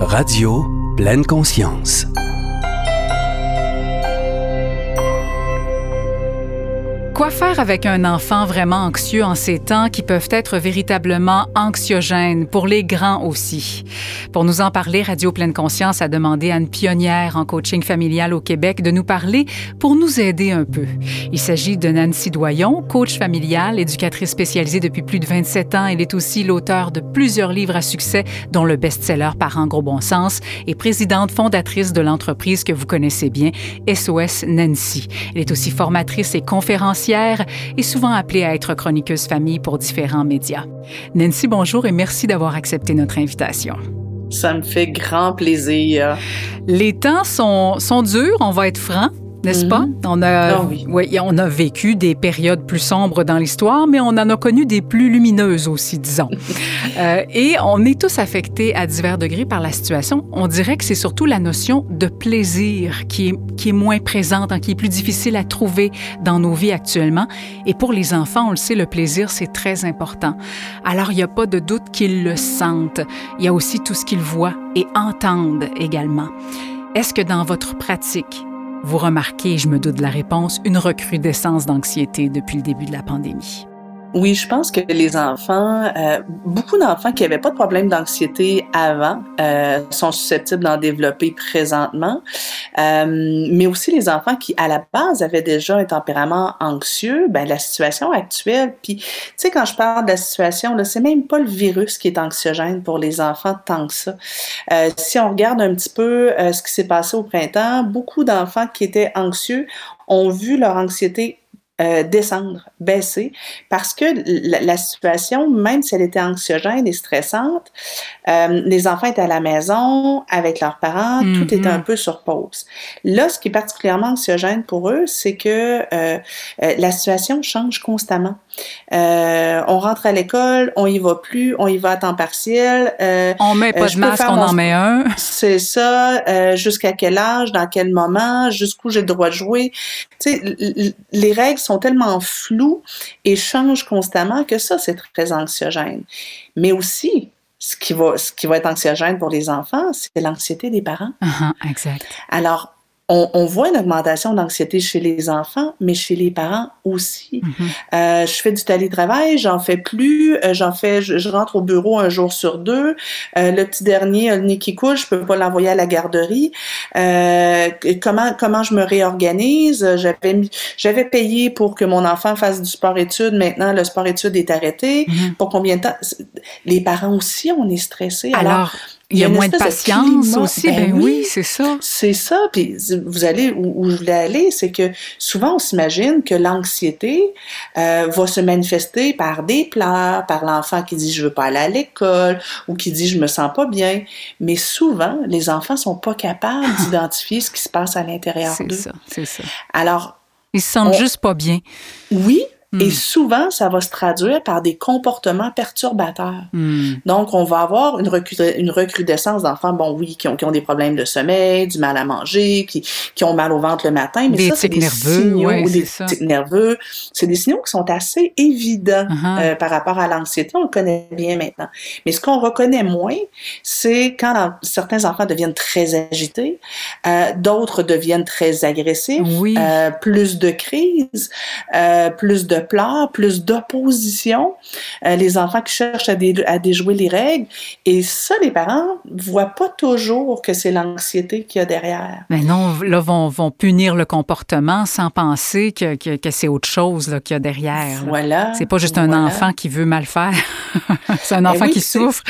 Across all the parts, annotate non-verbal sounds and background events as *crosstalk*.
Radio pleine conscience. Quoi faire avec un enfant vraiment anxieux en ces temps qui peuvent être véritablement anxiogènes, pour les grands aussi? Pour nous en parler, Radio Pleine Conscience a demandé à une pionnière en coaching familial au Québec de nous parler pour nous aider un peu. Il s'agit de Nancy Doyon, coach familial, éducatrice spécialisée depuis plus de 27 ans. Elle est aussi l'auteur de plusieurs livres à succès, dont le best-seller Parents gros bon sens, et présidente fondatrice de l'entreprise que vous connaissez bien, SOS Nancy. Elle est aussi formatrice et conférencière et souvent appelée à être chroniqueuse famille pour différents médias. Nancy, bonjour et merci d'avoir accepté notre invitation. Ça me fait grand plaisir. Les temps sont, sont durs, on va être franc n'est-ce pas? Mhm. On a, ah oui. on a vécu des périodes plus sombres dans l'histoire, mais on en a connu des plus lumineuses aussi, disons. *laughs* Euh, et on est tous affectés à divers degrés par la situation. On dirait que c'est surtout la notion de plaisir qui est, qui est moins présente, hein, qui est plus difficile à trouver dans nos vies actuellement. Et pour les enfants, on le sait, le plaisir, c'est très important. Alors, il n'y a pas de doute qu'ils le sentent. Il y a aussi tout ce qu'ils voient et entendent également. Est-ce que dans votre pratique, vous remarquez, je me doute de la réponse, une recrudescence d'anxiété depuis le début de la pandémie. Oui, je pense que les enfants, euh, beaucoup d'enfants qui n'avaient pas de problème d'anxiété avant euh, sont susceptibles d'en développer présentement, euh, mais aussi les enfants qui, à la base, avaient déjà un tempérament anxieux, ben la situation actuelle, puis tu sais, quand je parle de la situation, là, c'est même pas le virus qui est anxiogène pour les enfants tant que ça. Euh, si on regarde un petit peu euh, ce qui s'est passé au printemps, beaucoup d'enfants qui étaient anxieux ont vu leur anxiété euh, descendre, baisser, parce que la, situation, même si elle était anxiogène et stressante, euh, les enfants étaient à la maison avec leurs parents, tout était un peu sur pause. Là, ce qui est particulièrement anxiogène pour eux, c'est que euh, la situation change constamment. on rentre à l'école, on y va plus, on y va à temps partiel. on met pas de masque, on en met un. *laughs* C'est ça. Jusqu'à quel âge, dans quel moment, jusqu'où j'ai le droit de jouer. Tu sais, les règles sont tellement floues et changent constamment que ça, c'est très anxiogène. Mais aussi, ce qui va, ce qui va être anxiogène pour les enfants, c'est l'anxiété des parents. Uh-huh, exact. Alors, on, voit une augmentation d'anxiété chez les enfants, mais chez les parents aussi. Mm-hmm. Euh, je fais du télétravail, j'en fais plus, euh, j'en fais, je, rentre au bureau un jour sur deux. Euh, le petit dernier, le nez qui couche, je peux pas l'envoyer à la garderie. comment comment je me réorganise? J'avais j'avais payé pour que mon enfant fasse du sport-études. Maintenant, le sport-études est arrêté. Mm-hmm. Pour combien de temps? Les parents aussi, on est stressés. Alors il y a, moins de patience aussi, ben, ben oui, c'est ça. C'est ça, puis vous allez où, je voulais aller, c'est que souvent on s'imagine que l'anxiété euh, va se manifester par des pleurs, par l'enfant qui dit je veux pas aller à l'école ou qui dit je me sens pas bien, mais souvent les enfants sont pas capables *laughs* d'identifier ce qui se passe à l'intérieur d'eux. C'est ça, c'est ça. Alors ils se sentent juste pas bien. Oui, et hmm. souvent, ça va se traduire par des comportements perturbateurs. Hmm. Donc, on va avoir une, une recrudescence d'enfants, bon, oui, qui ont, qui ont des problèmes de sommeil, du mal à manger, qui, qui ont mal au ventre le matin, mais des ça, c'est des nerveux, signaux, ou des tics nerveux. C'est des signaux qui sont assez évidents uh-huh. euh, par rapport à l'anxiété. On le connaît bien maintenant. Mais ce qu'on reconnaît moins, c'est quand certains enfants deviennent très agités, euh, d'autres deviennent très agressifs, oui. euh, plus de crises, plus de pleurs, plus d'opposition, euh, les enfants qui cherchent à, déjouer les règles. Et ça, les parents voient pas toujours que c'est l'anxiété qu'il y a derrière. Mais non, là, vont, vont punir le comportement sans penser que, que, c'est autre chose qu'il y a derrière. Voilà. C'est pas juste un enfant qui veut mal faire. *laughs* c'est un ben enfant qui souffre.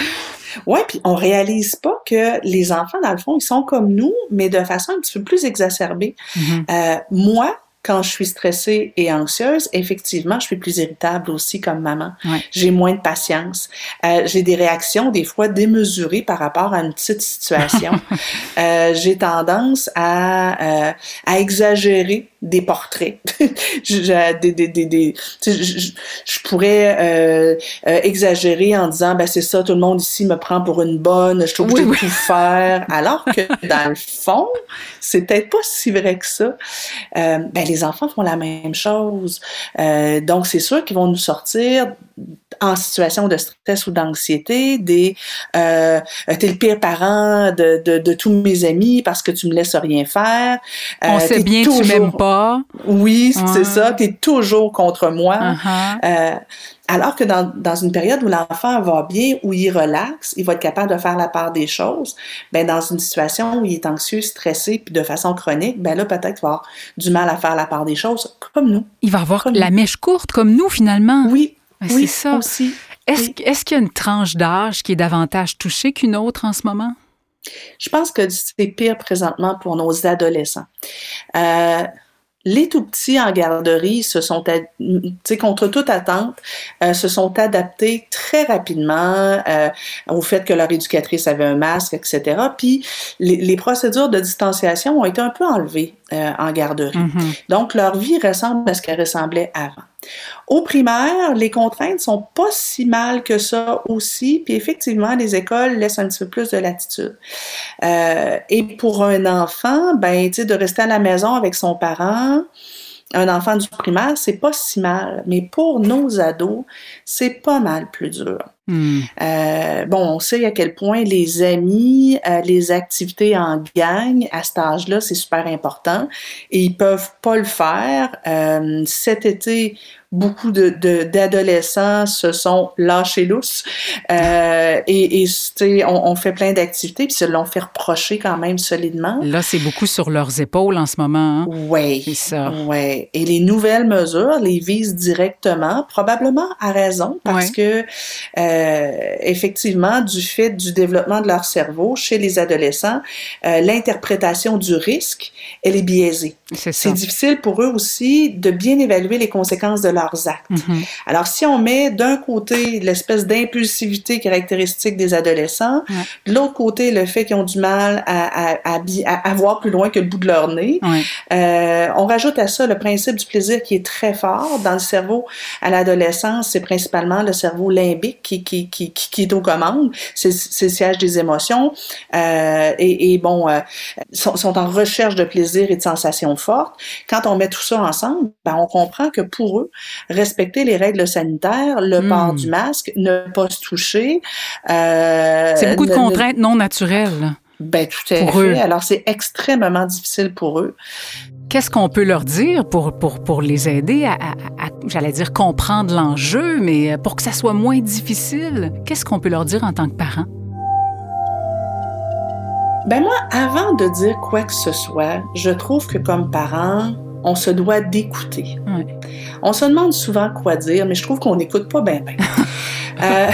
Oui, puis on réalise pas que les enfants, dans le fond, ils sont comme nous, mais de façon un petit peu plus exacerbée. Mm-hmm. euh, moi, quand je suis stressée et anxieuse, effectivement, je suis plus irritable aussi comme maman. J'ai moins de patience. Euh, j'ai des réactions des fois démesurées par rapport à une petite situation. *laughs* euh, j'ai tendance à, euh, à exagérer des portraits. *laughs* je, des, des, des, je, je, pourrais euh, euh, exagérer en disant ben c'est ça, tout le monde ici me prend pour une bonne, je suis obligée de tout faire. *laughs* Alors que dans le fond, c'est peut-être pas si vrai que ça. Euh, ben les enfants font la même chose. Euh, donc c'est sûr qu'ils vont nous sortir en situation de stress ou d'anxiété, des euh, t'es le pire parent de, de, de, tous mes amis parce que tu me laisses rien faire. On sait bien que tu m'aimes pas. Oui, c'est ça. Tu es toujours contre moi. Uh-huh. euh, alors que dans, dans, une période où l'enfant va bien, où il relaxe, il va être capable de faire la part des choses. Ben dans une situation où il est anxieux, stressé, puis de façon chronique, ben là peut-être il va avoir du mal à faire la part des choses, comme nous. Il va avoir la mèche courte, comme nous finalement. Oui, oui, c'est ça. Aussi. Est-ce est qu'il y a une tranche d'âge qui est davantage touchée qu'une autre en ce moment? Je pense que c'est pire présentement pour nos adolescents. Euh, les tout petits en garderie se sont, contre toute attente, euh, se sont adaptés très rapidement euh, au fait que leur éducatrice avait un masque, etc. Puis les, les procédures de distanciation ont été un peu enlevées euh, en garderie. Mm-hmm. Donc leur vie ressemble à ce qu'elle ressemblait avant. Au primaire, les contraintes sont pas si mal que ça aussi, puis effectivement, les écoles laissent un petit peu plus de latitude. Euh, et pour un enfant, ben, tu de rester à la maison avec son parent, un enfant du primaire, c'est pas si mal. Mais pour nos ados, c'est pas mal plus dur. Hmm. Euh, bon, on sait à quel point les amis, euh, les activités en gang à cet âge-là, c'est super important et ils peuvent pas le faire. Euh, cet été, beaucoup de, d'adolescents se sont lâchés lousses euh, et, et on, on, fait plein d'activités puis se l'ont fait reprocher quand même solidement. Là, c'est beaucoup sur leurs épaules en ce moment. Hein? Oui. C'est ça. Oui. Et les nouvelles mesures les visent directement, probablement à raison, parce que euh, effectivement, du fait du développement de leur cerveau chez les adolescents, euh, l'interprétation du risque, elle est biaisée. C'est, difficile pour eux aussi de bien évaluer les conséquences de leurs actes. Mm-hmm. Alors, si on met d'un côté l'espèce d'impulsivité caractéristique des adolescents, de l'autre côté le fait qu'ils ont du mal à, à, à, voir plus loin que le bout de leur nez, euh, on rajoute à ça le principe du plaisir qui est très fort dans le cerveau à l'adolescence. C'est principalement le cerveau limbique qui, qui, qui, qui est aux commandes. C'est, le siège des émotions. Euh, et, et, bon, euh, sont, sont, en recherche de plaisir et de sensations fortes. Quand on met tout ça ensemble, ben, on comprend que pour eux, respecter les règles sanitaires, le hmm. port du masque, ne pas se toucher. Euh, c'est beaucoup de contraintes non naturelles. Ben, tout à fait. Alors, c'est extrêmement difficile pour eux. Qu'est-ce qu'on peut leur dire pour, pour, pour les aider à, à j'allais dire, comprendre l'enjeu, mais pour que ça soit moins difficile? Qu'est-ce qu'on peut leur dire en tant que parents? Ben moi, avant de dire quoi que ce soit, je trouve que comme parent, on se doit d'écouter. On se demande souvent quoi dire, mais je trouve qu'on n'écoute pas bien. *laughs* euh,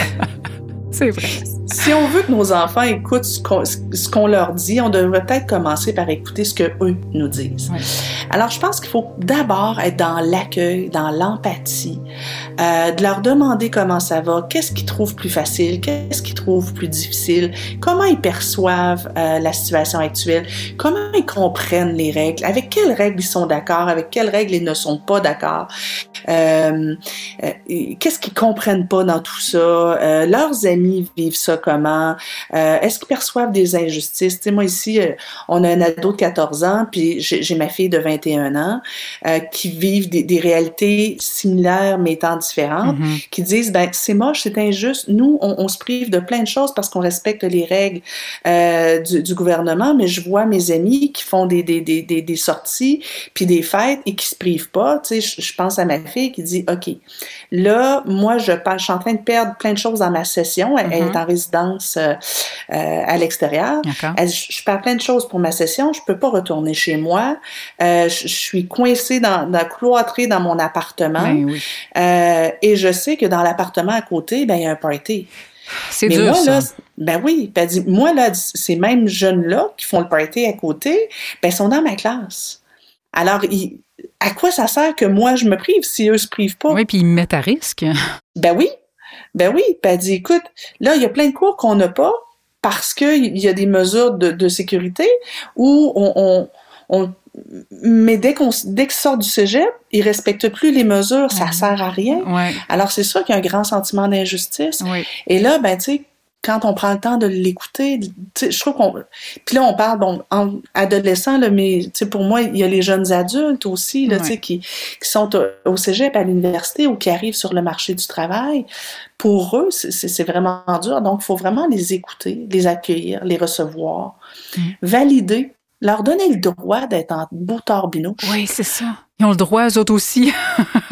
C'est vrai. Si on veut que nos enfants écoutent ce qu'on leur dit, on devrait peut-être commencer par écouter ce que eux nous disent. Alors, je pense qu'il faut d'abord être dans l'accueil, dans l'empathie, euh, de leur demander comment ça va, qu'est-ce qu'ils trouvent plus facile, qu'est-ce qu'ils trouvent plus difficile, comment ils perçoivent euh, la situation actuelle, comment ils comprennent les règles, avec quelles règles ils sont d'accord, avec quelles règles ils ne sont pas d'accord, euh, qu'est-ce qu'ils comprennent pas dans tout ça, leurs amis vivent ça comment? Euh, est-ce qu'ils perçoivent des injustices? Tu sais, moi ici, euh, on a un ado de 14 ans, puis j'ai ma fille de 21 ans euh, qui vivent des, des, réalités similaires mais étant différentes, mm-hmm. qui disent, ben c'est moche, c'est injuste. Nous, on, on, se prive de plein de choses parce qu'on respecte les règles du, du, gouvernement, mais je vois mes amis qui font des, des, des, des, sorties puis des fêtes et qui se privent pas. Tu sais, je, je pense à ma fille qui dit, OK, là, moi, je, je suis en train de perdre plein de choses dans ma session elle, est mm-hmm. en résidence euh, euh, à l'extérieur. Elle, je, je perds plein de choses pour ma session. Je peux pas retourner chez moi. Euh, je, je, suis coincée dans, dans cloîtrée dans mon appartement. Ben oui. et je sais que dans l'appartement à côté, ben il y a un party. C'est dur, moi, ça. Là, ben oui, ben dit, moi, là, ces mêmes jeunes-là qui font le party à côté, ben, sont dans ma classe. Alors, à quoi ça sert que moi, je me prive si eux se privent pas? Oui, puis ils me mettent à risque. Ben oui, ben oui, puis elle dit, écoute, là, il y a plein de cours qu'on n'a pas parce qu'il y a des mesures de, de sécurité où on, on, on mais dès qu'on dès qu'ils sortent du cégep, ils respectent plus les mesures, ça sert à rien. Alors c'est sûr qu'il y a un grand sentiment d'injustice. Et là, ben tu sais, quand on prend le temps de l'écouter, je trouve qu'on. Puis là, on parle, bon, en adolescent, là, mais pour moi, il y a les jeunes adultes aussi, là, qui, qui sont au cégep, à l'université ou qui arrivent sur le marché du travail. Pour eux, c'est vraiment dur. Donc, il faut vraiment les écouter, les accueillir, les recevoir, mm. valider, leur donner le droit d'être en beau torbino. Oui, c'est ça. Ils ont le droit, eux autres aussi.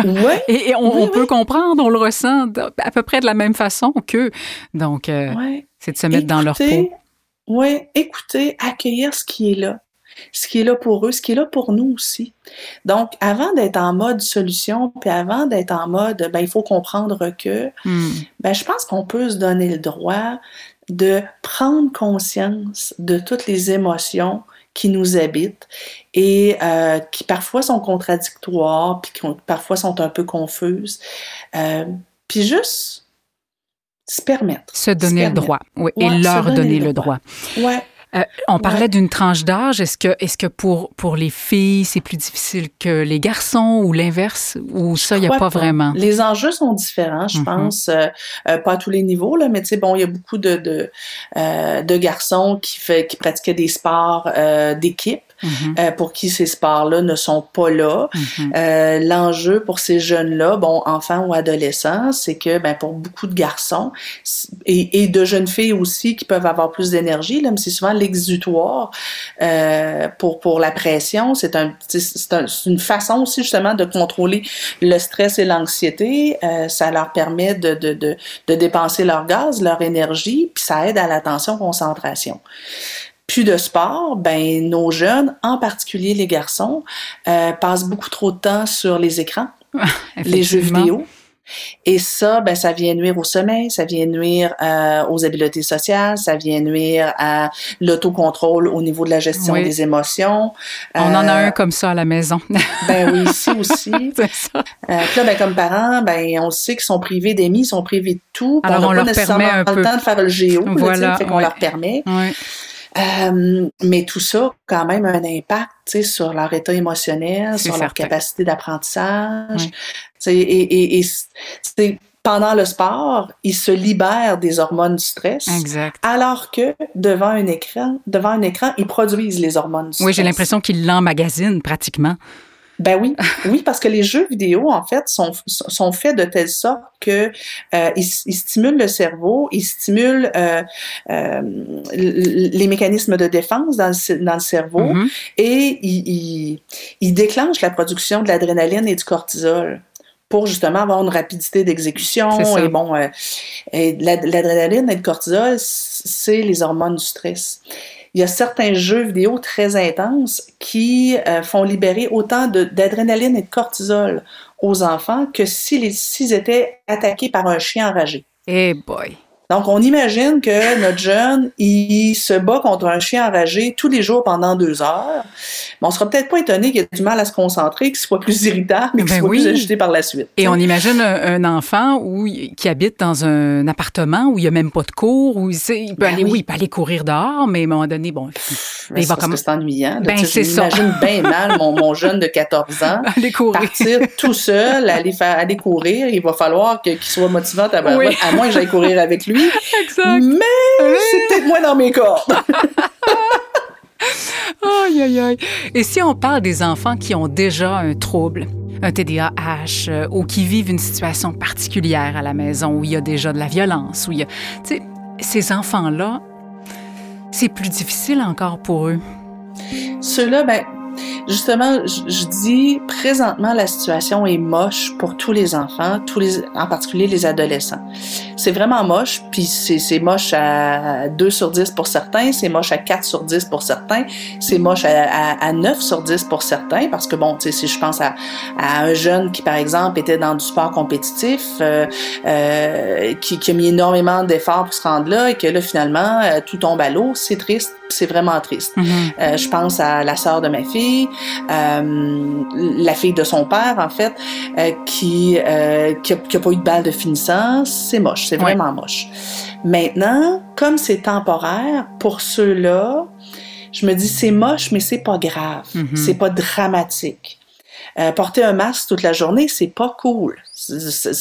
oui. *laughs* Et, on, peut comprendre, on le ressent à peu près de la même façon qu'eux. Donc, euh, c'est de se mettre dans leur peau. Oui, écouter, accueillir ce qui est là. Ce qui est là pour eux, ce qui est là pour nous aussi. Donc, avant d'être en mode solution, puis avant d'être en mode, ben, il faut comprendre que, hmm. ben, je pense qu'on peut se donner le droit de prendre conscience de toutes les émotions qui nous habitent et euh, qui parfois sont contradictoires, puis qui parfois sont un peu confuses. Euh, puis juste se permettre. Se donner le droit, oui, et leur donner, le droit. droit. Ouais. Euh, on parlait d'une tranche d'âge. Est-ce que, est-ce que pour, pour les filles, c'est plus difficile que les garçons ou l'inverse? Ou ça, il n'y a pas, vraiment? Les enjeux sont différents, je mm-hmm. pense. Euh, euh, pas à tous les niveaux, là, mais tu sais, bon, il y a beaucoup de, de, de garçons qui, fait, qui pratiquaient des sports d'équipe. Mm-hmm. Euh, pour qui ces sports-là ne sont pas là. Mm-hmm. euh, L'enjeu pour ces jeunes-là, bon, enfants ou adolescents, c'est que ben, pour beaucoup de garçons et, et, de jeunes filles aussi qui peuvent avoir plus d'énergie, là, mais c'est souvent l'exutoire euh, pour, pour la pression. C'est un, un, une façon aussi justement de contrôler le stress et l'anxiété. Euh, ça leur permet de, de, de, de dépenser leur gaz, leur énergie, puis ça aide à l'attention, concentration plus de sport, ben nos jeunes, en particulier les garçons, euh, passent beaucoup trop de temps sur les écrans, *laughs* les jeux vidéo. Et ça, ben, ça vient nuire au sommeil, ça vient nuire euh, aux habiletés sociales, ça vient nuire à l'autocontrôle au niveau de la gestion des émotions. On en a euh, un comme ça à la maison. *laughs* ben oui, ici aussi. *laughs* Ça. Euh, puis là, ben, comme parents, ben, on sait qu'ils sont privés d'amis, ils sont privés de tout. Alors, on, on leur permet un peu. le temps de faire le géo, voilà, fait qu'on leur permet. Euh, mais tout ça a quand même un impact sur leur état émotionnel, sur leur capacité d'apprentissage. Et, et, et pendant le sport, ils se libèrent des hormones du stress. Exact. Alors que devant un écran, devant un écran, ils produisent les hormones du stress. Oui, j'ai l'impression qu'ils l'emmagasinent pratiquement. Ben oui, *laughs* oui, parce que les jeux vidéo, en fait, sont, sont faits de telle sorte que euh, ils, stimulent le cerveau, ils stimulent euh, euh, les mécanismes de défense dans le, dans le cerveau mm-hmm. et ils, ils, déclenchent la production de l'adrénaline et du cortisol pour justement avoir une rapidité d'exécution. Et bon, l'adrénaline et le cortisol, c'est les hormones du stress il y a certains jeux vidéo très intenses qui euh, font libérer autant d'adrénaline et de cortisol aux enfants que s'ils étaient attaqués par un chien enragé. Eh boy! Donc, on imagine que notre jeune, il se bat contre un chien enragé tous les jours pendant deux heures. Mais on sera peut-être pas étonné qu'il ait du mal à se concentrer, qu'il soit plus irritable, qu'il ben soit plus agité par la suite. Et on imagine un, enfant où, qui habite dans un appartement où il n'y a même pas de cours, où il, peut ben aller, oui. il peut aller courir dehors, mais à un moment donné, bon, il va comme... c'est ennuyant. Ben, c'est ça. J'imagine bien *laughs* mal mon, mon, jeune de 14 ans aller courir. partir tout seul, aller faire aller courir. Il va falloir qu'il soit motivant à, à moins que j'aille courir avec lui. Exact. Mais c'est peut-être moins dans mes cordes. *laughs* aïe, aïe, aïe. Et si on parle des enfants qui ont déjà un trouble, un TDAH, euh, ou qui vivent une situation particulière à la maison où il y a déjà de la violence, où il y a. Tu sais, ces enfants-là, c'est plus difficile encore pour eux. Ceux-là, ben, Justement, je, dis présentement la situation est moche pour tous les enfants, tous les, en particulier les adolescents. C'est vraiment moche, puis c'est moche à 2 sur 10 pour certains, c'est moche à 4 sur 10 pour certains, c'est moche à, à, 9 sur 10 pour certains, parce que bon, tu sais, si je pense à, à, un jeune qui, par exemple, était dans du sport compétitif, euh, euh, qui, qui, a mis énormément d'efforts pour se rendre là, et que là, finalement, euh, tout tombe à l'eau, c'est triste, c'est vraiment triste. Mm-hmm. Euh, je pense à la sœur de ma fille, la fille de son père, en fait, euh, qui, euh, qui, a, pas eu de balle de finissant, c'est moche, c'est vraiment moche. Maintenant, comme c'est temporaire, pour ceux-là, je me dis c'est moche, mais c'est pas grave, Mhm. c'est pas dramatique. Euh, porter un masque toute la journée, c'est pas cool.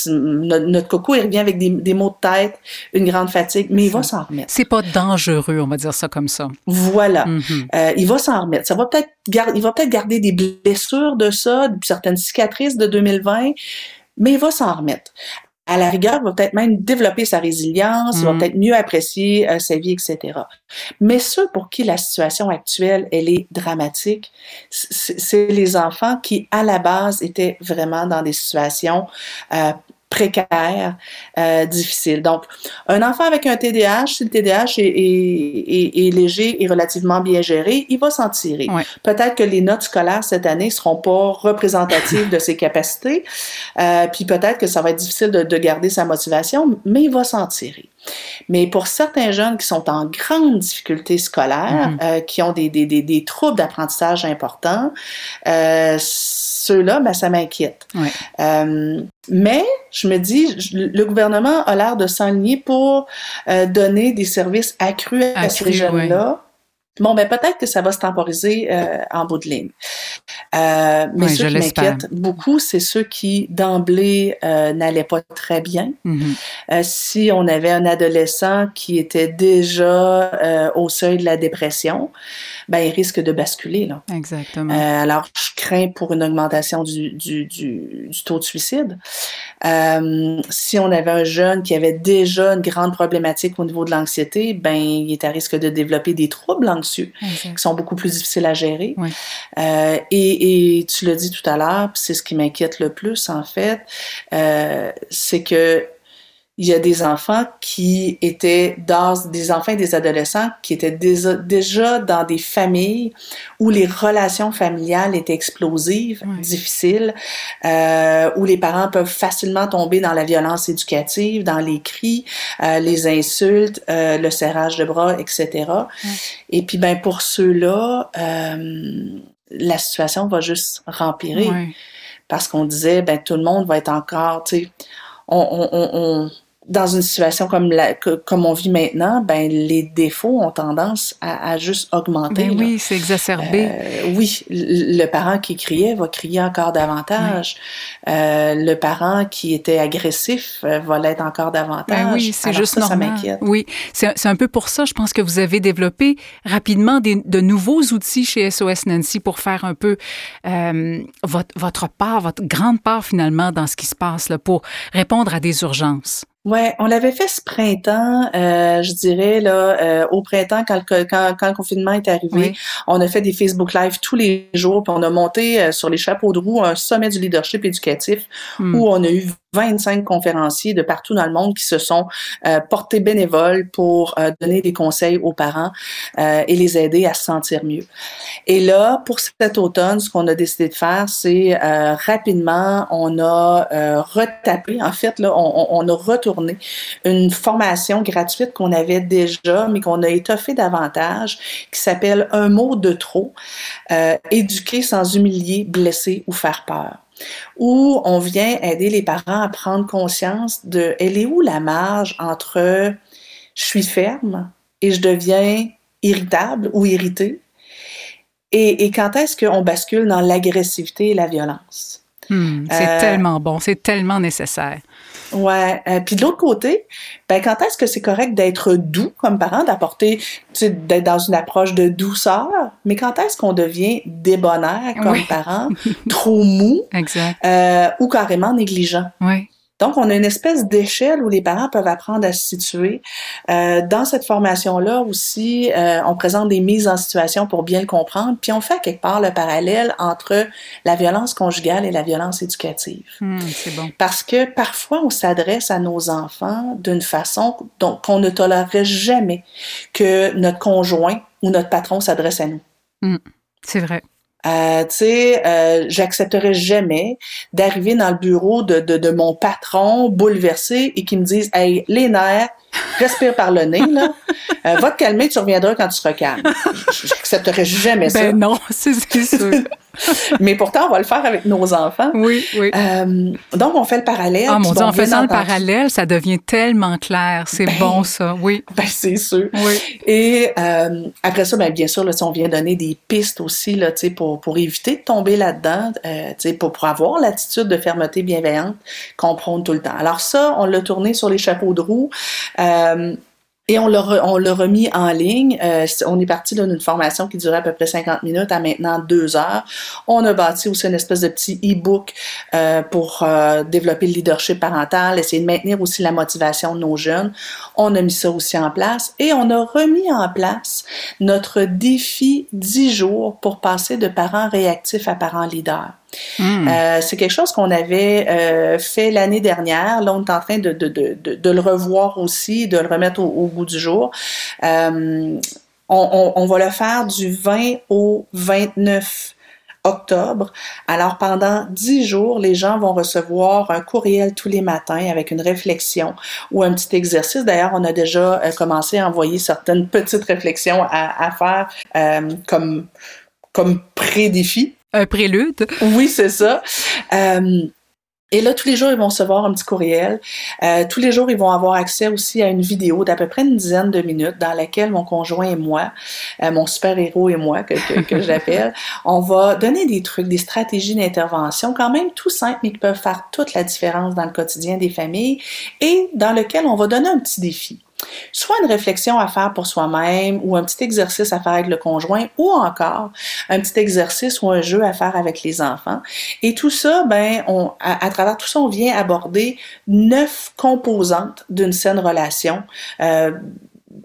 Notre, notre coco, il revient avec des, des maux de tête, une grande fatigue, mais il va s'en remettre. C'est pas dangereux, on va dire ça comme ça. Voilà. Mhm. Euh, il va s'en remettre. Ça va peut-être il va peut-être garder des blessures de ça, certaines cicatrices de 2020, mais il va s'en remettre. À la rigueur, va peut-être même développer sa résilience, il va Mhm. peut-être mieux apprécier euh, sa vie, etc. Mais ceux pour qui la situation actuelle, elle est dramatique, c'est les enfants qui, à la base, étaient vraiment dans des situations euh, précaires, euh, difficiles. Donc, un enfant avec un TDAH, si le TDAH est, est- est- est léger et relativement bien géré, il va s'en tirer. Ouais. Peut-être que les notes scolaires cette année seront pas représentatives de ses capacités, euh, puis peut-être que ça va être difficile de, de garder sa motivation, mais il va s'en tirer. Mais pour certains jeunes qui sont en grande difficulté scolaire, Mhm. euh, qui ont des, des, des, des troubles d'apprentissage importants, euh, ceux-là, ben, ça m'inquiète. Euh, mais je me dis, je- le gouvernement a l'air de s'enligner pour donner des services accrus à ces jeunes-là. Bon, ben peut-être que ça va se temporiser euh, en bout de ligne. Euh, mais Ouais, ceux qui m'inquiètent beaucoup, c'est ceux qui d'emblée euh, n'allaient pas très bien. Mhm. Euh, si on avait un adolescent qui était déjà euh, au seuil de la dépression, ben il risque de basculer là. Exactement. Euh, alors, je crains pour une augmentation du, du, du, du taux de suicide. Euh, si on avait un jeune qui avait déjà une grande problématique au niveau de l'anxiété, ben, il est à risque de développer des troubles anxieux qui sont beaucoup plus difficiles à gérer. Oui. Euh, et, et tu l'as dit tout à l'heure, c'est ce qui m'inquiète le plus, en fait, euh, c'est que il y a des enfants qui étaient dans des enfants et des adolescents qui étaient déjà, dans des familles où les relations familiales étaient explosives, Oui. difficiles, euh, où les parents peuvent facilement tomber dans la violence éducative, dans les cris, euh, les insultes, euh, le serrage de bras, etc. Oui. Et puis ben pour ceux-là, la situation va juste rempirer parce qu'on disait ben tout le monde va être encore, tu sais, on, on, on, dans une situation comme la que- comme on vit maintenant, ben les défauts ont tendance à, à juste augmenter. Ben oui, c'est exacerbé. Euh, oui, le parent qui criait va crier encore davantage. Euh, le parent qui était agressif euh, va l'être encore davantage. Ben oui, c'est juste ça, ça normal. m'inquiète. oui, c'est c'est un peu pour ça, je pense que vous avez développé rapidement des, de nouveaux outils chez SOS Nancy pour faire un peu euh, votre, votre part, votre grande part finalement dans ce qui se passe là, pour répondre à des urgences. Ouais, on l'avait fait ce printemps, euh, je dirais là, euh, au printemps quand le, quand, quand le confinement est arrivé. Oui. On a fait des Facebook Live tous les jours, puis on a monté euh, sur les chapeaux de roue un sommet du leadership éducatif Hmm. où on a eu 25 conférenciers de partout dans le monde qui se sont euh, portés bénévoles pour euh, donner des conseils aux parents euh, et les aider à se sentir mieux. Et là, pour cet automne, ce qu'on a décidé de faire, c'est euh, rapidement, on a euh, retapé, en fait, là, on, on- a retourné une formation gratuite qu'on avait déjà, mais qu'on a étoffée davantage, qui s'appelle Un mot de trop, euh, éduquer sans humilier, blesser ou faire peur où on vient aider les parents à prendre conscience de elle est où la marge entre je suis ferme et je deviens irritable ou irrité et, et quand est-ce qu'on bascule dans l'agressivité et la violence? Hmm, c'est Euh, tellement bon, c'est tellement nécessaire. Ouais. Euh, puis de l'autre côté, ben quand est-ce que c'est correct d'être doux comme parent, d'apporter, d'être dans une approche de douceur, mais quand est-ce qu'on devient débonnaire comme Oui. parent, *laughs* trop mou Exact. euh, ou carrément négligent? Oui. Donc, on a une espèce d'échelle où les parents peuvent apprendre à se situer. Euh, dans cette formation-là aussi, euh, on présente des mises en situation pour bien le comprendre, puis on fait quelque part le parallèle entre la violence conjugale et la violence éducative. Hmm, c'est bon. Parce que parfois, on s'adresse à nos enfants d'une façon dont qu'on ne tolérerait jamais que notre conjoint ou notre patron s'adresse à nous. C'est vrai. Euh, tu sais, euh, j'accepterais jamais d'arriver dans le bureau de, de, de mon patron bouleversé et qu'il me dise Hey, les nerfs, respire par le nez, là. Euh, va te calmer, tu reviendras quand tu seras calme. J'accepterais jamais ça. Ben non, *laughs* c'est c'est sûr. *laughs* Mais pourtant, on va le faire avec nos enfants. Oui, oui. Euh, donc, on fait le parallèle. Ah, mon Dieu, bon, en faisant le parallèle, ça devient tellement clair. C'est Ben, bon, ça. Oui. Ben, c'est sûr. Oui. Et euh, après ça, ben, bien sûr, là, on vient donner des pistes aussi là, tu sais, pour, pour éviter de tomber là-dedans, euh, tu sais, pour, pour avoir l'attitude de fermeté bienveillante qu'on prône tout le temps. Alors ça, on l'a tourné sur les chapeaux de roue. Et on l'a, re- on l'a remis en ligne. Euh, on est parti d'une formation qui durait à peu près 50 minutes à maintenant deux heures. On a bâti aussi une espèce de petit e-book euh, pour euh, développer le leadership parental, essayer de maintenir aussi la motivation de nos jeunes. On a mis ça aussi en place et on a remis en place notre défi 10 jours pour passer de parents réactifs à parents leaders. Hmm. Euh, c'est quelque chose qu'on avait euh, fait l'année dernière. Là, on est en train de, de, de, de, le revoir aussi, de le remettre au, au goût du jour. Euh, on, va le faire du 20 au 29 octobre. Alors, pendant 10 jours, les gens vont recevoir un courriel tous les matins avec une réflexion ou un petit exercice. D'ailleurs, on a déjà commencé à envoyer certaines petites réflexions à, faire comme, comme pré-défi. Un prélude. Oui, c'est ça. Euh, et là, tous les jours, ils vont recevoir un petit courriel. Euh, tous les jours, ils vont avoir accès aussi à une vidéo d'à peu près une dizaine de minutes dans laquelle mon conjoint et moi, euh, mon super-héros et moi, que, que, que j'appelle, *laughs* on va donner des trucs, des stratégies d'intervention quand même tout simples, mais qui peuvent faire toute la différence dans le quotidien des familles et dans lequel on va donner un petit défi soit une réflexion à faire pour soi-même ou un petit exercice à faire avec le conjoint ou encore un petit exercice ou un jeu à faire avec les enfants. Et tout ça, ben, on, à, travers tout ça, on vient aborder neuf composantes d'une saine relation. Euh,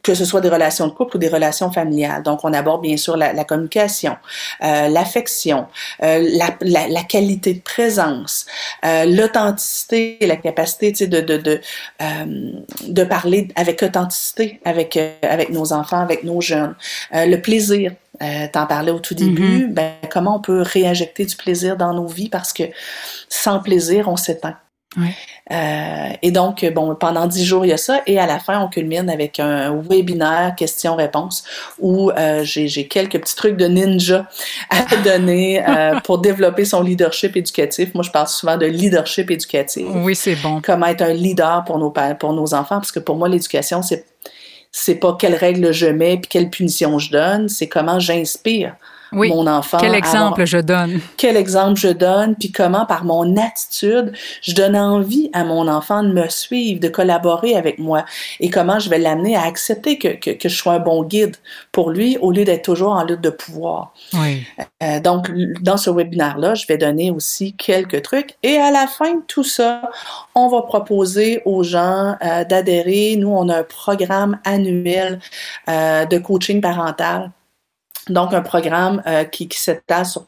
que ce soit des relations de couple ou des relations familiales. Donc, on aborde bien sûr la, la communication, euh, l'affection, euh, la, la, la, qualité de présence, euh, l'authenticité, la capacité tu sais, de, de, de, euh, de parler avec authenticité avec, euh, avec nos enfants, avec nos jeunes, euh, le plaisir. Euh, T'en parlais au tout début, mm -hmm. ben, comment on peut réinjecter du plaisir dans nos vies parce que sans plaisir, on s'éteint. Euh, et donc, bon, pendant dix jours, il y a ça. Et à la fin, on culmine avec un webinaire questions-réponses où euh, j'ai quelques petits trucs de ninja *laughs* à donner euh, *laughs* pour développer son leadership éducatif. Moi, je parle souvent de leadership éducatif. Oui, c'est bon. Comment être un leader pour nos, pour nos enfants. Parce que pour moi, l'éducation, c'est c'est pas quelles règles je mets puis quelle punition je donne, c'est comment j'inspire oui. mon enfant. Quel exemple avoir... je donne? Quel exemple je donne, puis comment par mon attitude, je donne envie à mon enfant de me suivre, de collaborer avec moi, et comment je vais l'amener à accepter que, que, que, je sois un bon guide pour lui au lieu d'être toujours en lutte de pouvoir. Oui. Euh, donc, dans ce webinaire-là, je vais donner aussi quelques trucs, et à la fin de tout ça, on va proposer aux gens euh, d'adhérer. Nous, on a un programme annuel euh, de coaching parental donc, un programme euh, qui, qui s'étale sur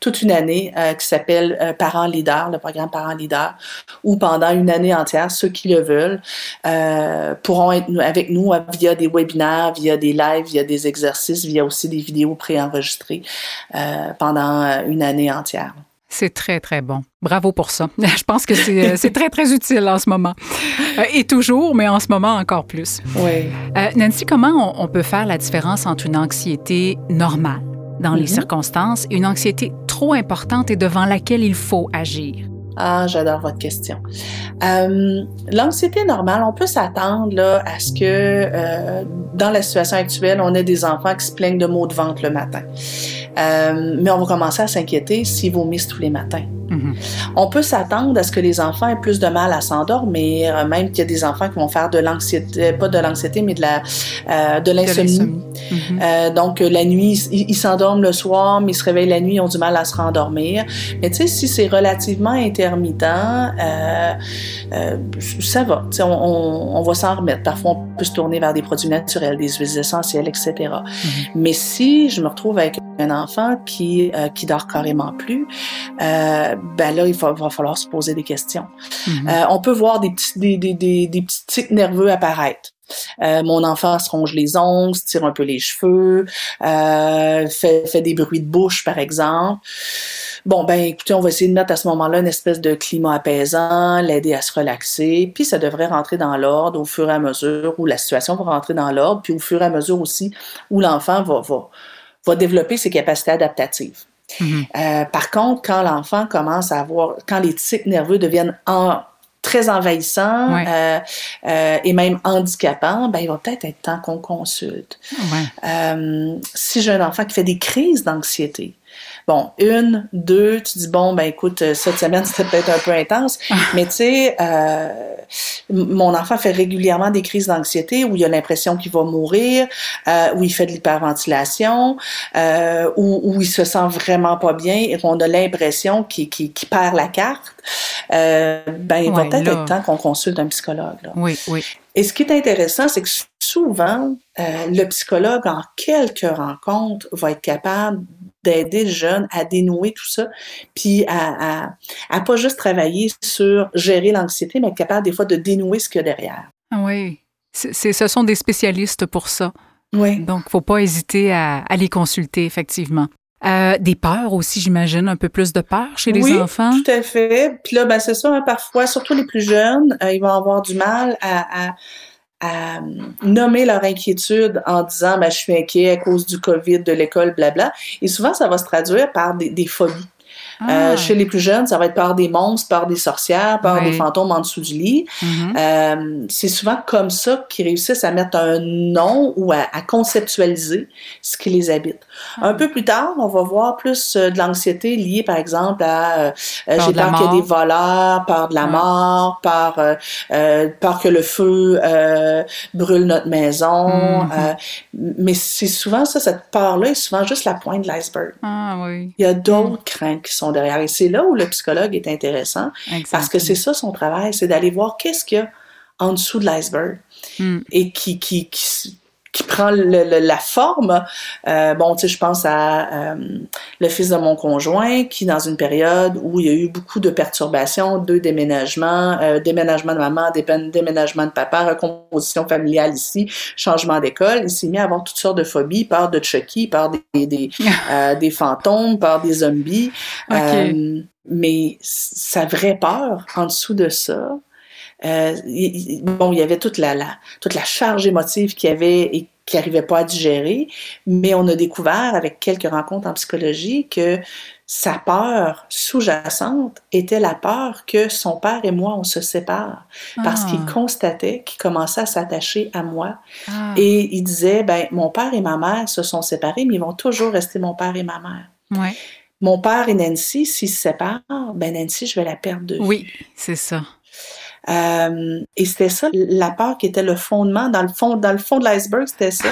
toute une année euh, qui s'appelle euh, Parents Leader, le programme Parents Leader, où pendant une année entière, ceux qui le veulent pourront être avec nous via des webinaires, via des lives, via des exercices, via aussi des vidéos préenregistrées pendant une année entière. C'est très, très bon. Bravo pour ça. *laughs* Je pense que c'est très, très utile en ce moment. Euh, et toujours, mais en ce moment encore plus. Oui. Euh, Nancy, comment on, on, peut faire la différence entre une anxiété normale dans mm -hmm. les circonstances et une anxiété trop importante et devant laquelle il faut agir? Ah, j'adore votre question. Euh, L'anxiété normale, on peut s'attendre à ce que euh, dans la situation actuelle, on ait des enfants qui se plaignent de maux de ventre le matin. Euh, mais on va commencer à s'inquiéter s'ils vomissent tous les matins. Mm -hmm. On peut s'attendre à ce que les enfants aient plus de mal à s'endormir, même qu'il y a des enfants qui vont faire de l'anxiété, pas de l'anxiété, mais de la euh, de l'insomnie. Mm -hmm. euh, donc la nuit, ils il s'endorment le soir, mais ils se réveillent la nuit, ils ont du mal à se rendormir. Mais tu sais, si c'est relativement intermittent, euh, ça va. On, on, on, va s'en remettre. Parfois, on peut se tourner vers des produits naturels, des huiles essentielles, etc. Mm -hmm. Mais si je me retrouve avec un enfant qui qui dort carrément plus, ben là, il va, va, falloir se poser des questions. Mm -hmm. euh, on peut voir des petits, des, des, des, des petits tics nerveux apparaître. Euh, mon enfant se ronge les ongles, se tire un peu les cheveux, euh, fait, fait des bruits de bouche, par exemple. Bon, ben écoutez, on va essayer de mettre à ce moment-là une espèce de climat apaisant, l'aider à se relaxer, puis ça devrait rentrer dans l'ordre au fur et à mesure où la situation va rentrer dans l'ordre, puis au fur et à mesure aussi où l'enfant va, va, va développer ses capacités adaptatives. Mm-hmm. Euh, par contre, quand l'enfant commence à avoir, quand les tics nerveux deviennent en, très envahissants euh, euh, et même handicapants, ben, il va peut-être être temps qu'on consulte. Euh, si j'ai un enfant qui fait des crises d'anxiété, Bon, une, deux, tu dis, bon, ben écoute, euh, cette semaine, *laughs* c'était peut-être un peu intense, ah. mais tu sais, euh, mon enfant fait régulièrement des crises d'anxiété où il a l'impression qu'il va mourir, euh, où il fait de l'hyperventilation, euh, où, où, il se sent vraiment pas bien et qu'on a l'impression qu'il perd la carte. Ben, il va peut-être être temps qu'on consulte un psychologue. Là. Oui, oui. Et ce qui est intéressant, c'est que souvent, euh, le psychologue, en quelques rencontres, va être capable d'aider le jeune à dénouer tout ça, puis à, à, à, pas juste travailler sur gérer l'anxiété, mais être capable des fois de dénouer ce qu'il y a derrière. Ah oui, c'est, ce sont des spécialistes pour ça. Oui. Donc, faut pas hésiter à, à les consulter, effectivement. Euh, des peurs aussi, j'imagine, un peu plus de peur chez les oui, enfants. tout à fait. Puis là, ben, c'est ça, hein, parfois, surtout les plus jeunes, euh, ils vont avoir du mal à, à à nommer leur inquiétude en disant ben, je suis inquiet à cause du COVID, de l'école, blabla. Et souvent, ça va se traduire par des, des phobies. Euh, ah. chez les plus jeunes, ça va être par des monstres, par des sorcières, par des fantômes en dessous du lit. Mm-hmm. euh, c'est souvent comme ça qu'ils réussissent à mettre un nom ou à, à conceptualiser ce qui les habite. Ah. Un peu plus tard, on va voir plus euh, de l'anxiété liée, par exemple, à euh, euh, j'ai peur qu'il y ait des voleurs, peur de la mort, peur, peur que le feu brûle notre maison. Mm-hmm. mais c'est souvent ça, cette peur-là est souvent juste la pointe de l'iceberg. Ah, oui. Il y a d'autres mm. craintes qui sont derrière. Et c'est là où le psychologue est intéressant, parce que c'est ça son travail, c'est d'aller voir qu'est-ce qu'il y a en dessous de l'iceberg mm. et qui, qui, qui qui prend le, la forme. Euh, bon, tu sais, je pense à euh, le fils de mon conjoint qui, dans une période où il y a eu beaucoup de perturbations, deux déménagements, euh, déménagement de maman, déménagement de papa, recomposition familiale ici, changement d'école, il s'est mis à avoir toutes sortes de phobies, peur de Chucky, peur des, des, *laughs* euh, des fantômes, peur des zombies. Euh, mais sa vraie peur en dessous de ça, euh, bon, il y avait toute la, la, toute la charge émotive qu'il y avait et qui n'arrivait pas à digérer, mais on a découvert avec quelques rencontres en psychologie que sa peur sous-jacente était la peur que son père et moi, on se sépare. Parce qu'il ah. constatait qu'il commençait à s'attacher à moi. Ah. Et il disait, ben, mon père et ma mère se sont séparés, mais ils vont toujours rester mon père et ma mère. Ouais. Mon père et Nancy, s'ils se séparent, ben Nancy, je vais la perdre de Oui, c'est ça. Euh, et c'était ça, la peur qui était le fondement, dans le fond, dans le fond de l'iceberg, c'était ça.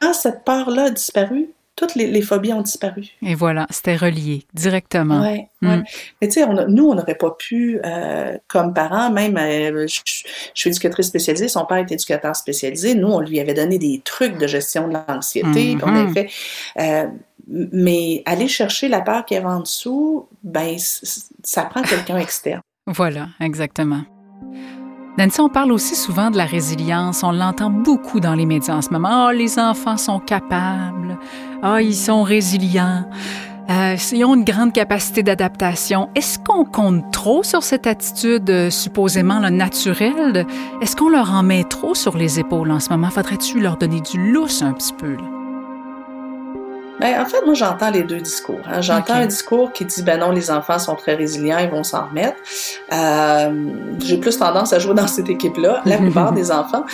Quand cette peur-là a disparu, toutes les, les, phobies ont disparu. Et voilà, c'était relié directement. Oui, mm. ouais. Mais tu sais, nous, on n'aurait pas pu, euh, comme parents, même, euh, je, je, suis éducatrice spécialisée, son père est éducateur spécialisé, nous, on lui avait donné des trucs de gestion de l'anxiété, mm -hmm. on avait fait... Euh, mais aller chercher la peur qu'il y avait en dessous, ben, ça prend quelqu'un *laughs* externe. Voilà, exactement. Nancy, on parle aussi souvent de la résilience. On l'entend beaucoup dans les médias en ce moment. oh, les enfants sont capables. Ah, oh, ils sont résilients. Euh, ils ont une grande capacité d'adaptation. Est-ce qu'on compte trop sur cette attitude euh, supposément naturelle? Est-ce qu'on leur en met trop sur les épaules en ce moment? Faudrait-tu leur donner du lousse un petit peu? Là? Ben, en fait, moi, j'entends les deux discours. Hein. J'entends okay. un discours qui dit, ben non, les enfants sont très résilients, ils vont s'en remettre. Euh, J'ai plus tendance à jouer dans cette équipe-là, la *laughs* plupart des enfants.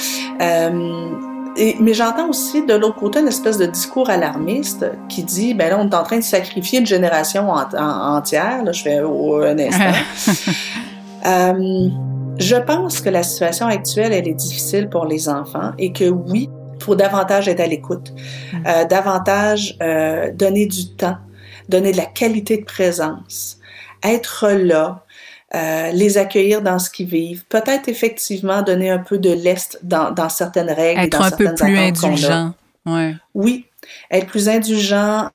Euh, et, mais j'entends aussi de l'autre côté une espèce de discours alarmiste qui dit, ben là, on est en train de sacrifier une génération en, en, entière. Là, je fais oh, un instant. *laughs* euh, je pense que la situation actuelle, elle est difficile pour les enfants et que oui, faut davantage être à l'écoute, mm. euh, davantage euh, donner du temps, donner de la qualité de présence, être là, euh, les accueillir dans ce qu'ils vivent, peut-être effectivement donner un peu de lest dans, dans certaines règles, être dans un peu plus indulgent. Ouais. Oui, être plus indulgent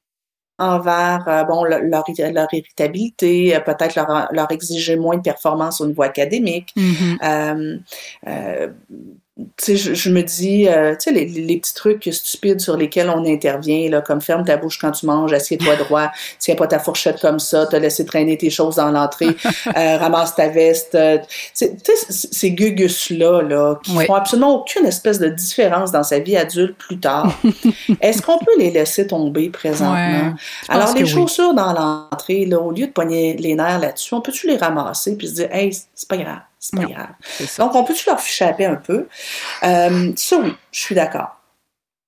envers euh, bon leur, leur irritabilité, euh, peut-être leur, leur exiger moins de performance au niveau académique. Mm -hmm tu sais, je, me dis, euh, tu sais, les, les, petits trucs stupides sur lesquels on intervient, là, comme ferme ta bouche quand tu manges, assieds-toi *laughs* droit, tiens pas ta fourchette comme ça, t'as laissé traîner tes choses dans l'entrée, *laughs* euh, ramasse ta veste. Euh, tu sais, ces gugus-là, là, qui font absolument aucune espèce de différence dans sa vie adulte plus tard, *laughs* est-ce qu'on peut les laisser tomber présentement? Alors, les chaussures dans l'entrée, là, au lieu de pogner les nerfs là-dessus, on peut-tu les ramasser puis se dire, hey, c'est pas grave? C'est pas grave. Donc, on peut-tu leur ficher un peu? Euh, ça, oui, je suis d'accord.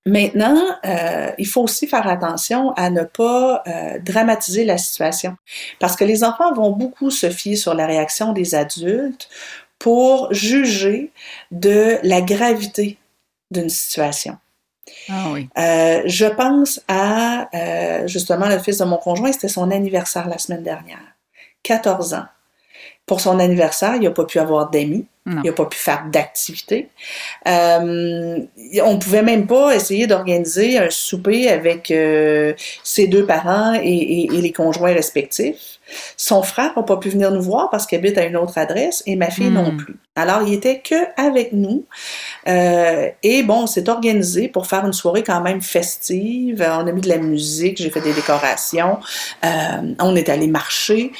Maintenant, euh, il faut aussi faire attention à ne pas euh, dramatiser la situation. Parce que les enfants vont beaucoup se fier sur la réaction des adultes pour juger de la gravité d'une situation. Ah oui. je pense à, justement, le fils de mon conjoint, c'était son anniversaire la semaine dernière. 14 ans pour son anniversaire, il n'a pas pu avoir d'amis. Il n'a pas pu faire d'activité. Euh, on pouvait même pas essayer d'organiser un souper avec euh, ses deux parents et, les conjoints respectifs. Son frère n'a pas pu venir nous voir parce qu'il habite à une autre adresse et ma fille non hmm. plus. Alors, il était que avec nous. Euh, et bon, on s'est organisé pour faire une soirée quand même festive. On a mis de la musique, j'ai fait des décorations. Euh, on est allé marcher.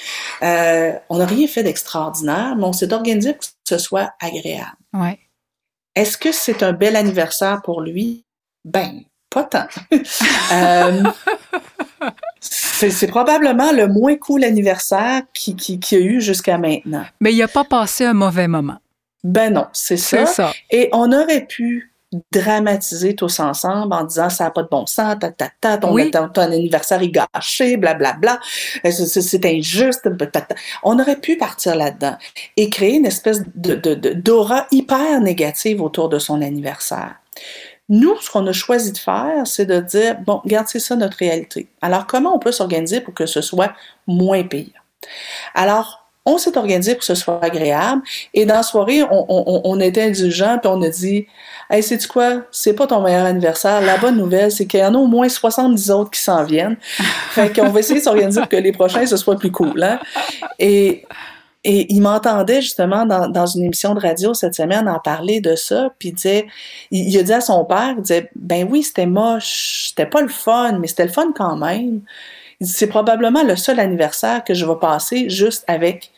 Euh, on n'a rien fait d'extraordinaire, mais on s'est organisé pour que ce soit agréable. Ouais. Est-ce que c'est un bel anniversaire pour lui? Ben, pas tant. *laughs* c'est probablement le moins cool anniversaire qu'il qui, a eu jusqu'à maintenant. Mais il n'a pas passé un mauvais moment. Ben non, c'est ça. ça. Et on aurait pu dramatiser tous ensemble en disant ça n'a pas de bon sens, ta, ta, ta, ton, anniversaire est gâché, blablabla, bla, bla. c'est injuste. On aurait pu partir là-dedans et créer une espèce de, d'aura hyper négative autour de son anniversaire. Nous, ce qu'on a choisi de faire, c'est de dire, bon, regarde, c'est ça notre réalité. Alors, comment on peut s'organiser pour que ce soit moins pire? Alors, on s'est organisé pour que ce soit agréable. Et dans la soirée, on, était indulgent, puis on a dit Hey, sais-tu quoi? C'est pas ton meilleur anniversaire. La bonne nouvelle, c'est qu'il y en a au moins 70 autres qui s'en viennent. fait qu'on va essayer de s'organiser pour que les prochains, ce soit plus cool. Hein? Et il m'entendait justement dans, dans, une émission de radio cette semaine en parler de ça, puis il disait, il, a dit à son père, il disait, ben oui, c'était moche, c'était pas le fun, mais c'était le fun quand même. Il dit, c'est probablement le seul anniversaire que je vais passer juste avec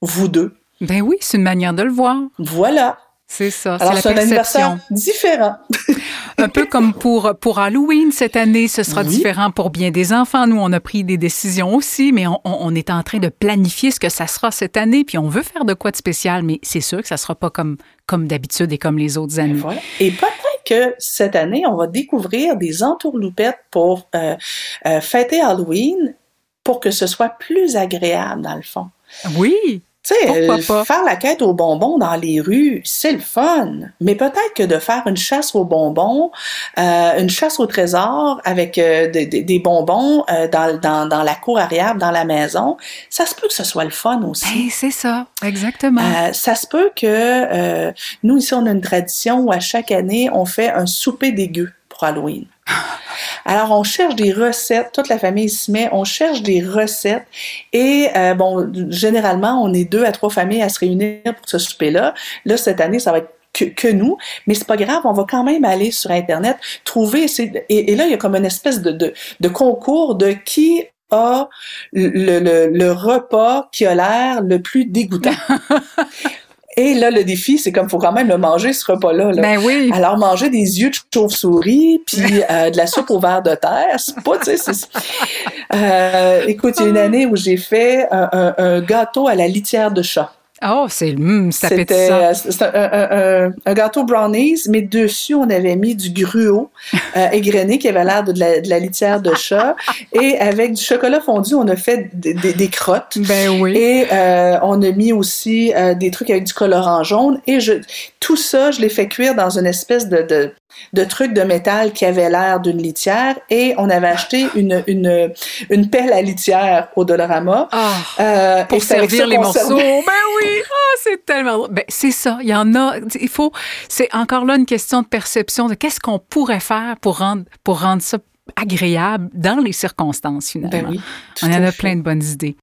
vous deux. Ben oui, c'est une manière de le voir. Voilà. C'est ça, c'est la perception. anniversaire différent. *laughs* un peu comme pour, pour Halloween cette année, ce sera différent pour bien des enfants. Nous, on a pris des décisions aussi, mais on, on, est en train de planifier ce que ça sera cette année, puis on veut faire de quoi de spécial, mais c'est sûr que ça sera pas comme, comme d'habitude et comme les autres années. Et peut-être que cette année, on va découvrir des entourloupettes pour euh, euh, fêter Halloween pour que ce soit plus agréable dans le fond. Oui. Tu sais, faire la quête aux bonbons dans les rues, c'est le fun. Mais peut-être que de faire une chasse aux bonbons, euh, une chasse au trésor avec euh, des, bonbons euh, dans, dans, dans, la cour arrière, dans la maison, ça se peut que ce soit le fun aussi. Ben, c'est ça, exactement. ça se peut que nous, ici, on a une tradition où à chaque année, on fait un souper dégueu pour Halloween. Alors, on cherche des recettes, toute la famille s'y met, on cherche des recettes. Et, euh, bon, généralement, on est deux à trois familles à se réunir pour ce souper-là. Là, cette année, ça va être que, nous, mais c'est pas grave, on va quand même aller sur Internet, trouver, et, et là, il y a comme une espèce de, concours de qui a le, le, le, repas qui a l'air le plus dégoûtant. *laughs* Et là, le défi, c'est comme faut quand même le manger ce repas-là. Ben oui. Alors manger des yeux de chauve-souris puis *laughs* euh, de la soupe au verre de terre, c'est pas, tu sais, euh, écoute, il y a une année où j'ai fait un, gâteau à la litière de chat. Oh, c'est mm, C'était euh, un, un, gâteau brownies, mais dessus, on avait mis du gruau euh, *laughs* égrené qui avait l'air de, la, litière de chat. Et avec du chocolat fondu, on a fait des, crottes. Ben oui. Et euh, on a mis aussi euh, des trucs avec du colorant jaune. Et je, tout ça, je l'ai fait cuire dans une espèce de, de de trucs de métal qui avaient l'air d'une litière et on avait acheté une, une, une pelle à litière au Dollarama. Ah, euh, pour servir les morceaux. Ben oui, oh, c'est tellement ben, c'est ça, il y en a. Il faut, c'est encore là une question de perception de qu'est-ce qu'on pourrait faire pour rendre, pour rendre ça agréable dans les circonstances finalement. Ben oui, on en a plein de bonnes idées.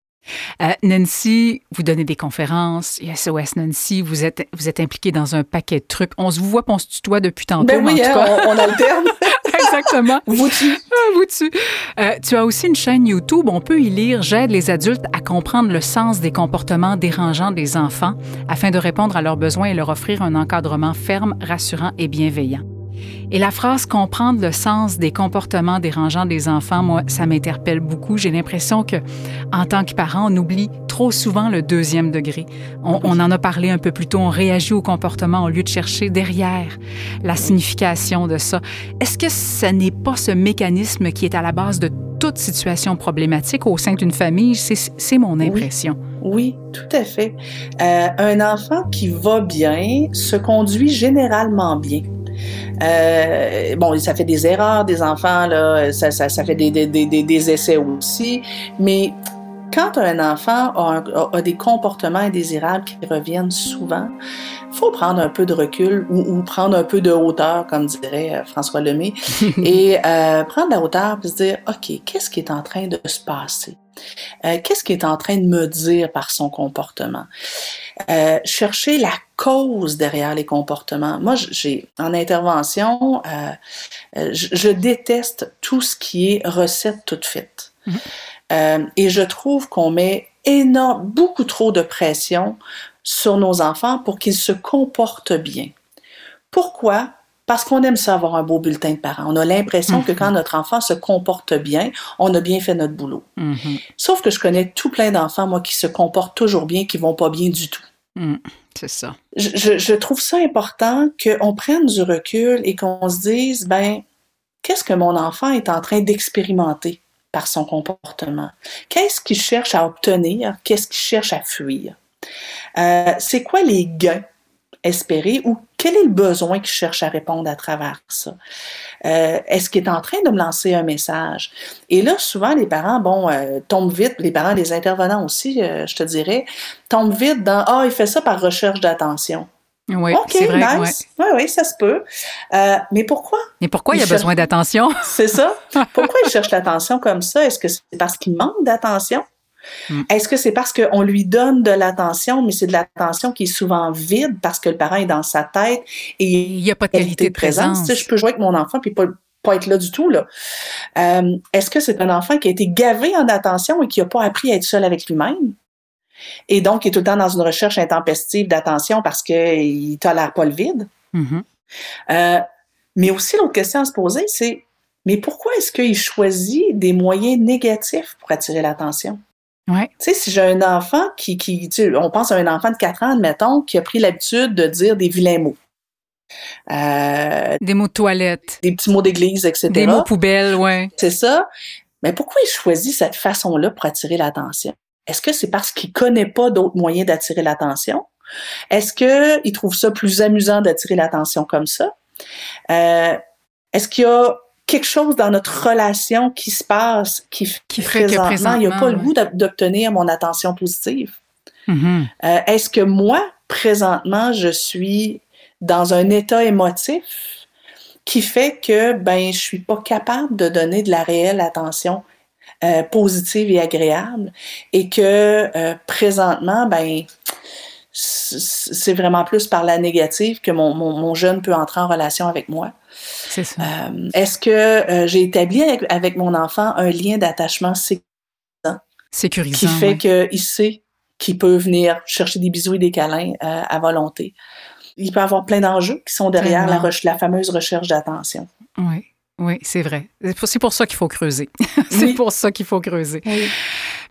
Euh, Nancy, vous donnez des conférences, SOS Nancy, vous êtes, vous êtes impliquée dans un paquet de trucs. On se vous voit, on se tutoie depuis tantôt. Ben oui, en tout hein, cas. on, on alterne. *laughs* Exactement. *laughs* Vous tu. Ah, vous dessus. Euh, tu as aussi une chaîne YouTube. On peut y lire J'aide les adultes à comprendre le sens des comportements dérangeants des enfants afin de répondre à leurs besoins et leur offrir un encadrement ferme, rassurant et bienveillant. Et la phrase comprendre le sens des comportements dérangeants des enfants, moi, ça m'interpelle beaucoup. J'ai l'impression que, en tant que parent, on oublie trop souvent le deuxième degré. On, on en a parlé un peu plus tôt. On réagit au comportement au lieu de chercher derrière la signification de ça. Est-ce que ce n'est pas ce mécanisme qui est à la base de toute situation problématique au sein d'une famille? C'est c'est mon impression. Oui, tout à fait. Euh, un enfant qui va bien se conduit généralement bien. Euh, bon, ça fait des erreurs des enfants, là, ça, ça, ça fait des, des, des, des essais aussi, mais quand un enfant a, un- a- a des comportements indésirables qui reviennent souvent, faut prendre un peu de recul ou, ou prendre un peu de hauteur, comme dirait euh, François Lemay, *laughs* et euh, prendre la hauteur et se dire, OK, qu'est-ce qui est en train de se passer? Euh, qu'est-ce qui est en train de me dire par son comportement? Euh, chercher la cause derrière les comportements. Moi, j'ai en intervention, euh, je, je déteste tout ce qui est recette toute faite. Mhm. Euh, et je trouve qu'on met énorme, beaucoup trop de pression sur nos enfants pour qu'ils se comportent bien. Pourquoi? Parce qu'on aime ça avoir un beau bulletin de parents. On a l'impression que Mhm. quand notre enfant se comporte bien, on a bien fait notre boulot. Mhm. Sauf que je connais tout plein d'enfants, moi, qui se comportent toujours bien, qui vont pas bien du tout. Mm. C'est ça. Je trouve ça important qu'on prenne du recul et qu'on se dise, ben, qu'est-ce que mon enfant est en train d'expérimenter par son comportement? Qu'est-ce qu'il cherche à obtenir? Qu'est-ce qu'il cherche à fuir? Euh, c'est quoi les gains espérés ou quel est le besoin qu'il cherche à répondre à travers ça? Euh, Est-ce qu'il est en train de me lancer un message? Et là, souvent, les parents, bon, euh, tombent vite, les parents, les intervenants aussi, euh, je te dirais, tombent vite dans Ah, il fait ça par recherche d'attention. Oui, OK, vrai. ouais. nice. Oui, oui, ça se peut. Euh, mais pourquoi? Et pourquoi il, Il y a cherche- besoin d'attention? C'est ça? *laughs* Pourquoi il cherche l'attention comme ça? Est-ce que c'est parce qu'il manque d'attention? Mm. Est-ce que c'est parce qu'on lui donne de l'attention, mais c'est de l'attention qui est souvent vide parce que le parent est dans sa tête et Il n'y a pas de qualité de présence. Tu sais, je peux jouer avec mon enfant puis pas, pas être là du tout. Là. Euh, Est-ce que c'est un enfant qui a été gavé en attention et qui n'a pas appris à être seul avec lui-même? Et donc, qui est tout le temps dans une recherche intempestive d'attention parce qu'il ne tolère pas le vide? Mhm. Euh, mais aussi, l'autre question à se poser, c'est mais pourquoi est-ce qu'il choisit des moyens négatifs pour attirer l'attention? Ouais. Tu sais, si j'ai un enfant qui, qui tu sais, on pense à un enfant de 4 ans, admettons, qui a pris l'habitude de dire des vilains mots. Euh, Des mots de toilette, des petits mots d'église, etc. des mots poubelles, ouais. C'est ça. Mais pourquoi il choisit cette façon-là pour attirer l'attention? Est-ce que c'est parce qu'il connaît pas d'autres moyens d'attirer l'attention? Est-ce qu'il trouve ça plus amusant d'attirer l'attention comme ça? Euh, Est-ce qu'il y a quelque chose dans notre relation qui se passe qui, Qui fait que présentement, il n'a pas présentement, le goût d'ob- d'obtenir mon attention positive? Mhm. Euh, Est-ce que moi, présentement, je suis dans un état émotif qui fait que ben je suis pas capable de donner de la réelle attention euh, positive et agréable et que euh, présentement ben c'est vraiment plus par la négative que mon, mon, mon jeune peut entrer en relation avec moi? C'est ça. Euh, Est-ce que euh, j'ai établi avec, avec mon enfant un lien d'attachement sécurisant Sécurisant. qui fait ouais. qu'il sait qu'il peut venir chercher des bisous et des câlins euh, à volonté. Il peut y avoir plein d'enjeux qui sont derrière la, fameuse recherche d'attention. Oui, oui, c'est vrai. C'est pour- C'est pour ça qu'il faut creuser. *laughs* c'est Oui. pour ça qu'il faut creuser. Oui.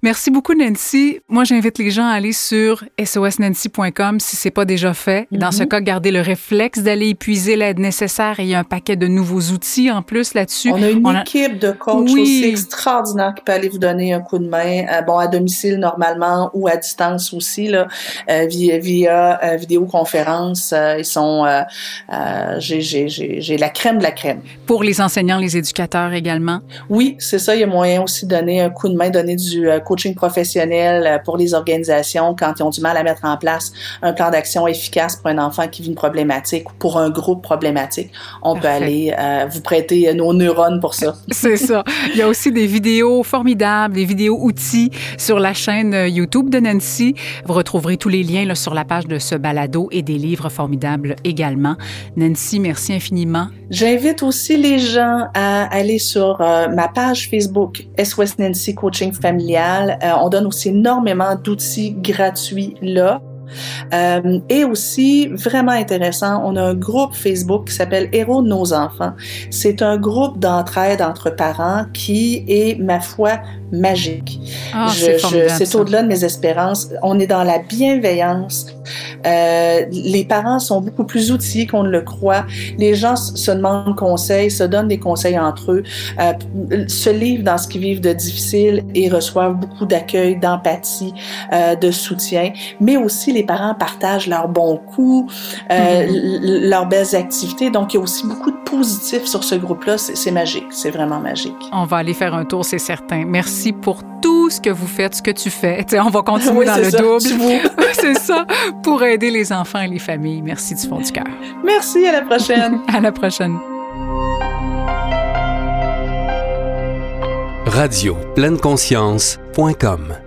Merci beaucoup, Nancy. Moi, j'invite les gens à aller sur sosnancy.com si c'est pas déjà fait. Dans ce Mhm. cas, gardez le réflexe d'aller épuiser l'aide nécessaire et il y a un paquet de nouveaux outils en plus là-dessus. On a une On a- équipe de coachs Oui. aussi extraordinaire qui peut aller vous donner un coup de main, euh, bon, à domicile normalement ou à distance aussi, là, euh, via, via euh, vidéoconférence. Ils sont, j'ai- la crème de la crème. Pour les enseignants, les éducateurs également. Oui, c'est ça. Il y a moyen aussi de donner un coup de main, donner du euh, coaching professionnel pour les organisations quand ils ont du mal à mettre en place un plan d'action efficace pour un enfant qui vit une problématique ou pour un groupe problématique. On peut aller vous prêter nos neurones pour ça. *laughs* C'est ça. Il y a aussi des vidéos formidables, des vidéos outils sur la chaîne YouTube de Nancy. Vous retrouverez tous les liens là, sur la page de ce balado et des livres formidables également. Nancy, merci infiniment. J'invite aussi les gens à aller sur euh, ma page Facebook SOS Nancy Coaching Familial. Euh, on donne aussi énormément d'outils gratuits là. Euh, et aussi, vraiment intéressant, on a un groupe Facebook qui s'appelle Héros de nos enfants. C'est un groupe d'entraide entre parents qui est, ma foi, magique. Ah, c'est au-delà de mes espérances. On est dans la bienveillance. Euh, les parents sont beaucoup plus outillés qu'on ne le croit. Les gens se demandent conseils, se donnent des conseils entre eux, euh, se livrent dans ce qu'ils vivent de difficile et reçoivent beaucoup d'accueil, d'empathie, euh, de soutien. Mais aussi, les parents partagent leurs bons coups, mm-hmm. leurs belles activités. Donc, il y a aussi beaucoup de positifs sur ce groupe-là. C'est magique. C'est vraiment magique. On va aller faire un tour, c'est certain. Merci pour tout ce que vous faites, ce que tu fais. on va continuer dans le double. *laughs* c'est ça, pour aider les enfants et les familles. Merci du fond du cœur. Merci, à la prochaine. *laughs* à la prochaine. Radio pleine conscience.com